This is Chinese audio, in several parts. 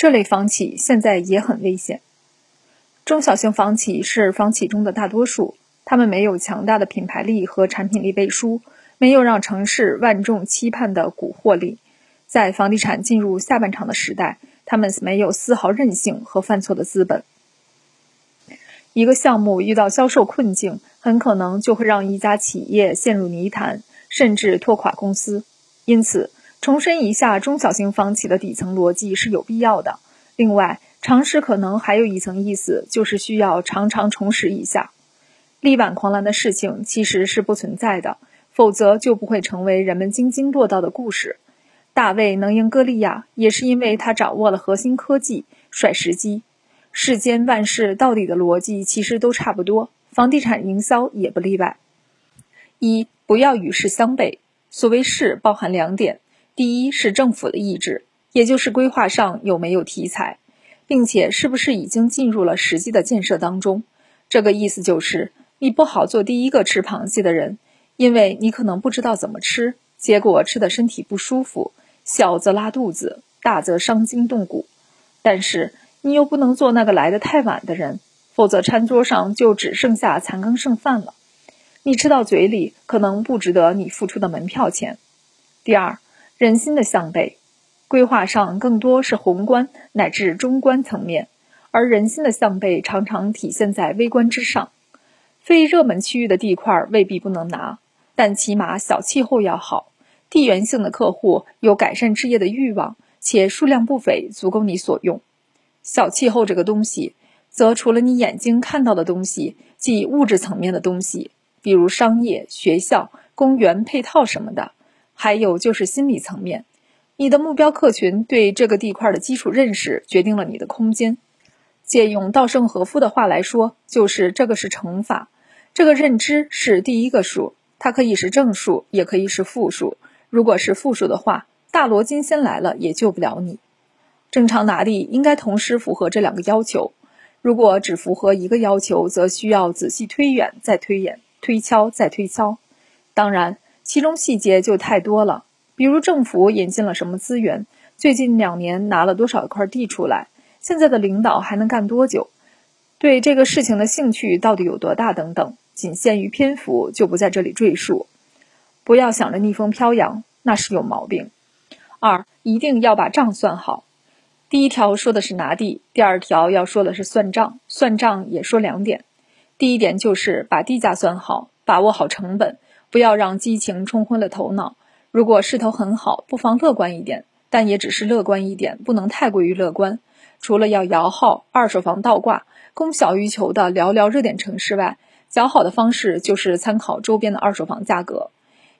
这类房企现在也很危险。中小型房企是房企中的大多数，他们没有强大的品牌力和产品力背书，没有让城市万众期盼的蛊惑力。在房地产进入下半场的时代，他们没有丝毫韧性和犯错的资本。一个项目遇到销售困境，很可能就会让一家企业陷入泥潭，甚至拖垮公司。因此，重申一下中小型房企的底层逻辑是有必要的。另外，常识可能还有一层意思，就是需要常常重拾一下。力挽狂澜的事情其实是不存在的，否则就不会成为人们津津乐道的故事。大卫能赢歌利亚，也是因为他掌握了核心科技，甩时机。世间万事到底的逻辑其实都差不多，房地产营销也不例外。一，不要与世相悖。所谓势，包含两点：第一是政府的意志，也就是规划上有没有题材。并且是不是已经进入了实际的建设当中？这个意思就是，你不好做第一个吃螃蟹的人，因为你可能不知道怎么吃，结果吃的身体不舒服，小则拉肚子，大则伤筋动骨。但是你又不能做那个来的太晚的人，否则餐桌上就只剩下残羹剩饭了，你吃到嘴里可能不值得你付出的门票钱。第二，人心的向背。规划上更多是宏观乃至中观层面，而人心的向背常常体现在微观之上。非热门区域的地块未必不能拿，但起码小气候要好，地缘性的客户有改善置业的欲望，且数量不菲，足够你所用。小气候这个东西，则除了你眼睛看到的东西，即物质层面的东西，比如商业、学校、公园配套什么的，还有就是心理层面。你的目标客群对这个地块的基础认识，决定了你的空间。借用稻盛和夫的话来说，就是这个是乘法，这个认知是第一个数，它可以是正数，也可以是负数。如果是负数的话，大罗金仙来了也救不了你。正常拿地应该同时符合这两个要求，如果只符合一个要求，则需要仔细推演，再推演，推敲再推敲。当然，其中细节就太多了。比如政府引进了什么资源，最近两年拿了多少块地出来，现在的领导还能干多久，对这个事情的兴趣到底有多大等等，仅限于篇幅，就不在这里赘述。不要想着逆风飘扬，那是有毛病。二，一定要把账算好。第一条说的是拿地，第二条要说的是算账。算账也说两点，第一点就是把地价算好，把握好成本，不要让激情冲昏了头脑。如果势头很好，不妨乐观一点，但也只是乐观一点，不能太过于乐观。除了要摇号、二手房倒挂、供小于求的寥寥热点城市外，较好的方式就是参考周边的二手房价格。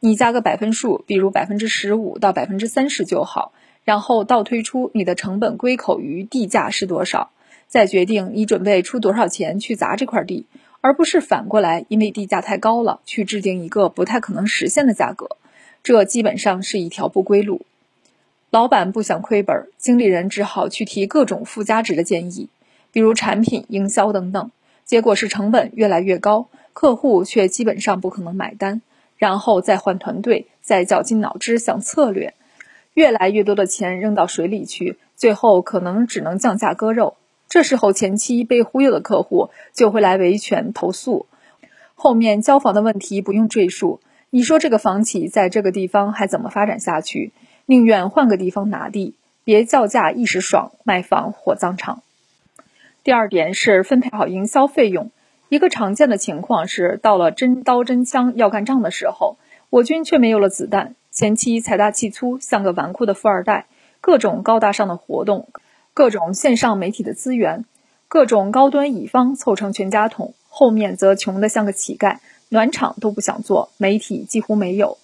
你加个百分数，比如百分之十五到百分之三十就好，然后倒推出你的成本归口于地价是多少，再决定你准备出多少钱去砸这块地，而不是反过来因为地价太高了去制定一个不太可能实现的价格。这基本上是一条不归路。老板不想亏本，经理人只好去提各种附加值的建议，比如产品、营销等等。结果是成本越来越高，客户却基本上不可能买单。然后再换团队，再绞尽脑汁想策略，越来越多的钱扔到水里去，最后可能只能降价割肉。这时候前期被忽悠的客户就会来维权投诉，后面交房的问题不用赘述。你说这个房企在这个地方还怎么发展下去？宁愿换个地方拿地，别叫价一时爽，卖房火葬场。第二点是分配好营销费用。一个常见的情况是，到了真刀真枪要干仗的时候，我军却没有了子弹。前期财大气粗，像个纨绔的富二代，各种高大上的活动，各种线上媒体的资源，各种高端乙方凑成全家桶，后面则穷得像个乞丐。暖场都不想做，媒体几乎没有，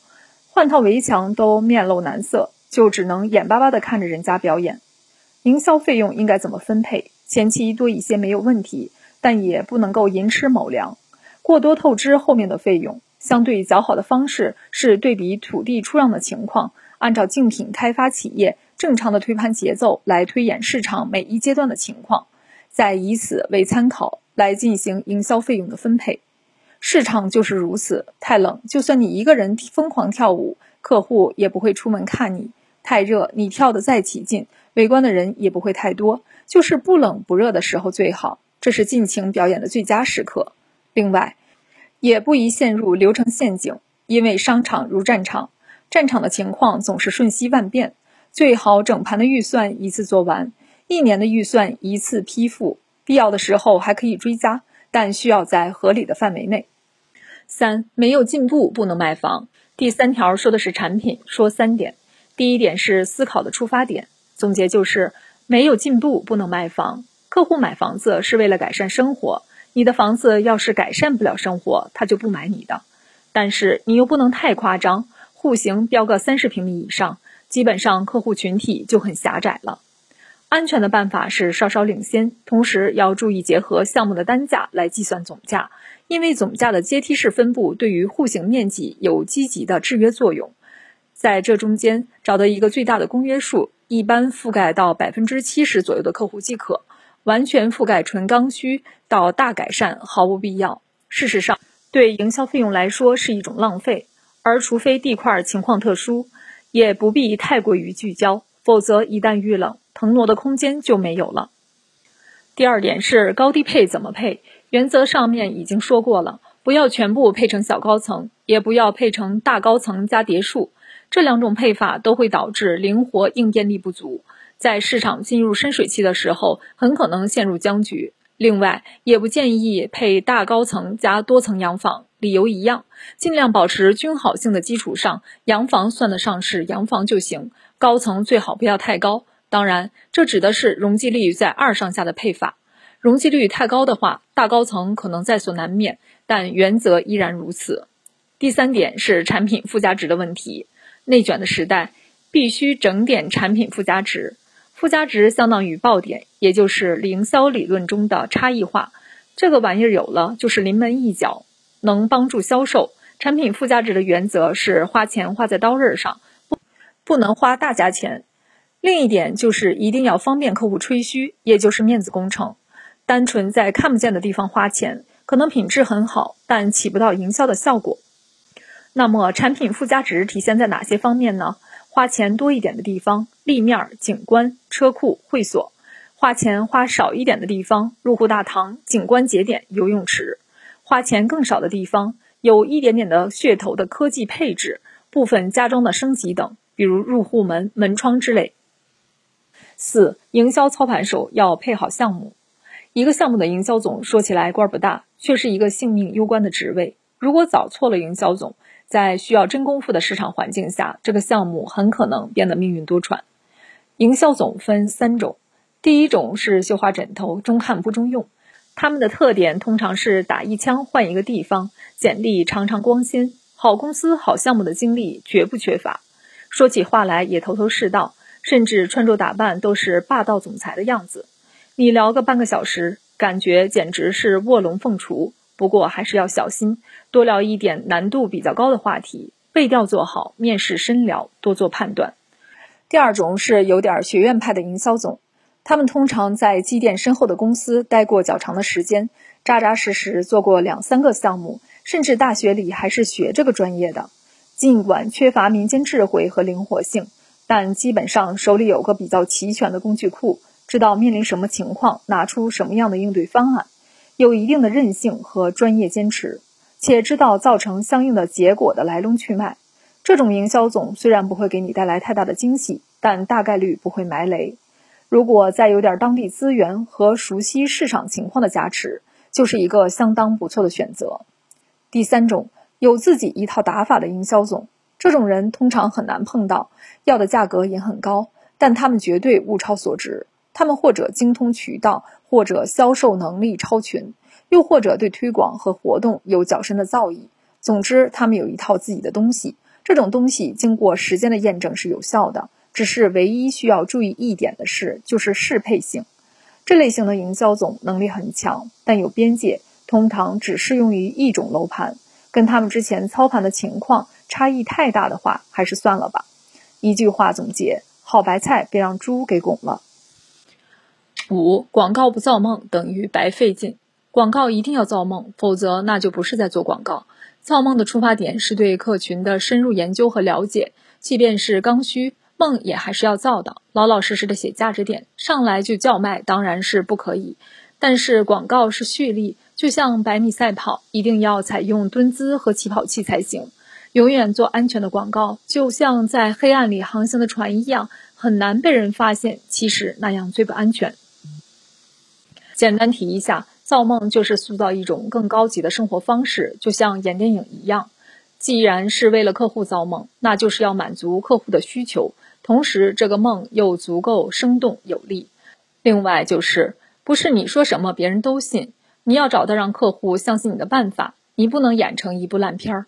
换套围墙都面露难色，就只能眼巴巴地看着人家表演。营销费用应该怎么分配？前期多一些没有问题，但也不能够寅吃卯粮，过多透支后面的费用。相对较好的方式是对比土地出让的情况，按照竞品开发企业正常的推盘节奏来推演市场每一阶段的情况，再以此为参考来进行营销费用的分配。市场就是如此，太冷，就算你一个人疯狂跳舞，客户也不会出门看你；太热，你跳得再起劲，围观的人也不会太多，就是不冷不热的时候最好，这是尽情表演的最佳时刻。另外，也不宜陷入流程陷阱，因为商场如战场，战场的情况总是瞬息万变，最好整盘的预算一次做完，一年的预算一次批复，必要的时候还可以追加，但需要在合理的范围内。三，没有进步不能卖房。第三条说的是产品，说三点。第一点是思考的出发点，总结就是没有进步不能卖房。客户买房子是为了改善生活，你的房子要是改善不了生活，他就不买你的。但是你又不能太夸张，户型标个三十平米以上，基本上客户群体就很狭窄了。安全的办法是稍稍领先，同时要注意结合项目的单价来计算总价，因为总价的阶梯式分布对于户型面积有积极的制约作用。在这中间找到一个最大的公约数，一般覆盖到百分之七十左右的客户即可。完全覆盖纯刚需到大改善毫无必要。事实上，对营销费用来说是一种浪费。而除非地块情况特殊，也不必太过于聚焦，否则一旦遇冷，腾挪的空间就没有了。第二点是高低配怎么配？原则上面已经说过了，不要全部配成小高层，也不要配成大高层加叠墅。这两种配法都会导致灵活应变力不足，在市场进入深水期的时候，很可能陷入僵局。另外，也不建议配大高层加多层洋房，理由一样，尽量保持均好性的基础上，洋房算得上是洋房就行，高层最好不要太高。当然，这指的是容积率在二上下的配法，容积率太高的话，大高层可能在所难免，但原则依然如此。第三点是产品附加值的问题。内卷的时代，必须整点产品附加值。附加值相当于爆点，也就是营销理论中的差异化。这个玩意儿有了，就是临门一脚，能帮助销售。产品附加值的原则是花钱花在刀刃上，不不能花大价钱。另一点就是一定要方便客户吹嘘，也就是面子工程。单纯在看不见的地方花钱，可能品质很好，但起不到营销的效果。那么产品附加值体现在哪些方面呢？花钱多一点的地方，立面、景观、车库、会所；花钱花少一点的地方，入户大堂、景观节点、游泳池；花钱更少的地方，有一点点的噱头的科技配置、部分家装的升级等，比如入户门、门窗之类。四、营销操盘手要配好项目。一个项目的营销总说起来官儿不大，却是一个性命攸关的职位。如果找错了营销总，在需要真功夫的市场环境下，这个项目很可能变得命运多舛。营销总分三种，第一种是绣花枕头，中看不中用。他们的特点通常是打一枪换一个地方，简历常常光鲜，好公司、好项目的经历绝不缺乏。说起话来也头头是道，甚至穿着打扮都是霸道总裁的样子。你聊个半个小时，感觉简直是卧龙凤雏。不过还是要小心，多聊一点难度比较高的话题，背调做好，面试深聊，多做判断。第二种是有点学院派的营销总，他们通常在积淀深厚的公司待过较长的时间，扎扎实实做过两三个项目，甚至大学里还是学这个专业的。尽管缺乏民间智慧和灵活性，但基本上手里有个比较齐全的工具库，知道面临什么情况，拿出什么样的应对方案。有一定的韧性和专业坚持，且知道造成相应的结果的来龙去脉。这种营销总虽然不会给你带来太大的惊喜，但大概率不会埋雷。如果再有点当地资源和熟悉市场情况的加持，就是一个相当不错的选择。第三种，有自己一套打法的营销总，这种人通常很难碰到，要的价格也很高，但他们绝对物超所值。他们或者精通渠道，或者销售能力超群，又或者对推广和活动有较深的造诣。总之，他们有一套自己的东西。这种东西经过时间的验证是有效的。只是唯一需要注意一点的是，就是适配性。这类型的营销总能力很强，但有边界，通常只适用于一种楼盘。跟他们之前操盘的情况差异太大的话，还是算了吧。一句话总结：好白菜别让猪给拱了。五广告不造梦等于白费劲，广告一定要造梦，否则那就不是在做广告。造梦的出发点是对客群的深入研究和了解，即便是刚需，梦也还是要造的，老老实实的写价值点，上来就叫卖当然是不可以。但是广告是蓄力，就像百米赛跑，一定要采用蹲姿和起跑器才行。永远做安全的广告，就像在黑暗里航行的船一样，很难被人发现。其实那样最不安全。简单提一下，造梦就是塑造一种更高级的生活方式，就像演电影一样。既然是为了客户造梦，那就是要满足客户的需求。同时，这个梦又足够生动有力。另外，就是不是你说什么别人都信，你要找到让客户相信你的办法，你不能演成一部烂片儿。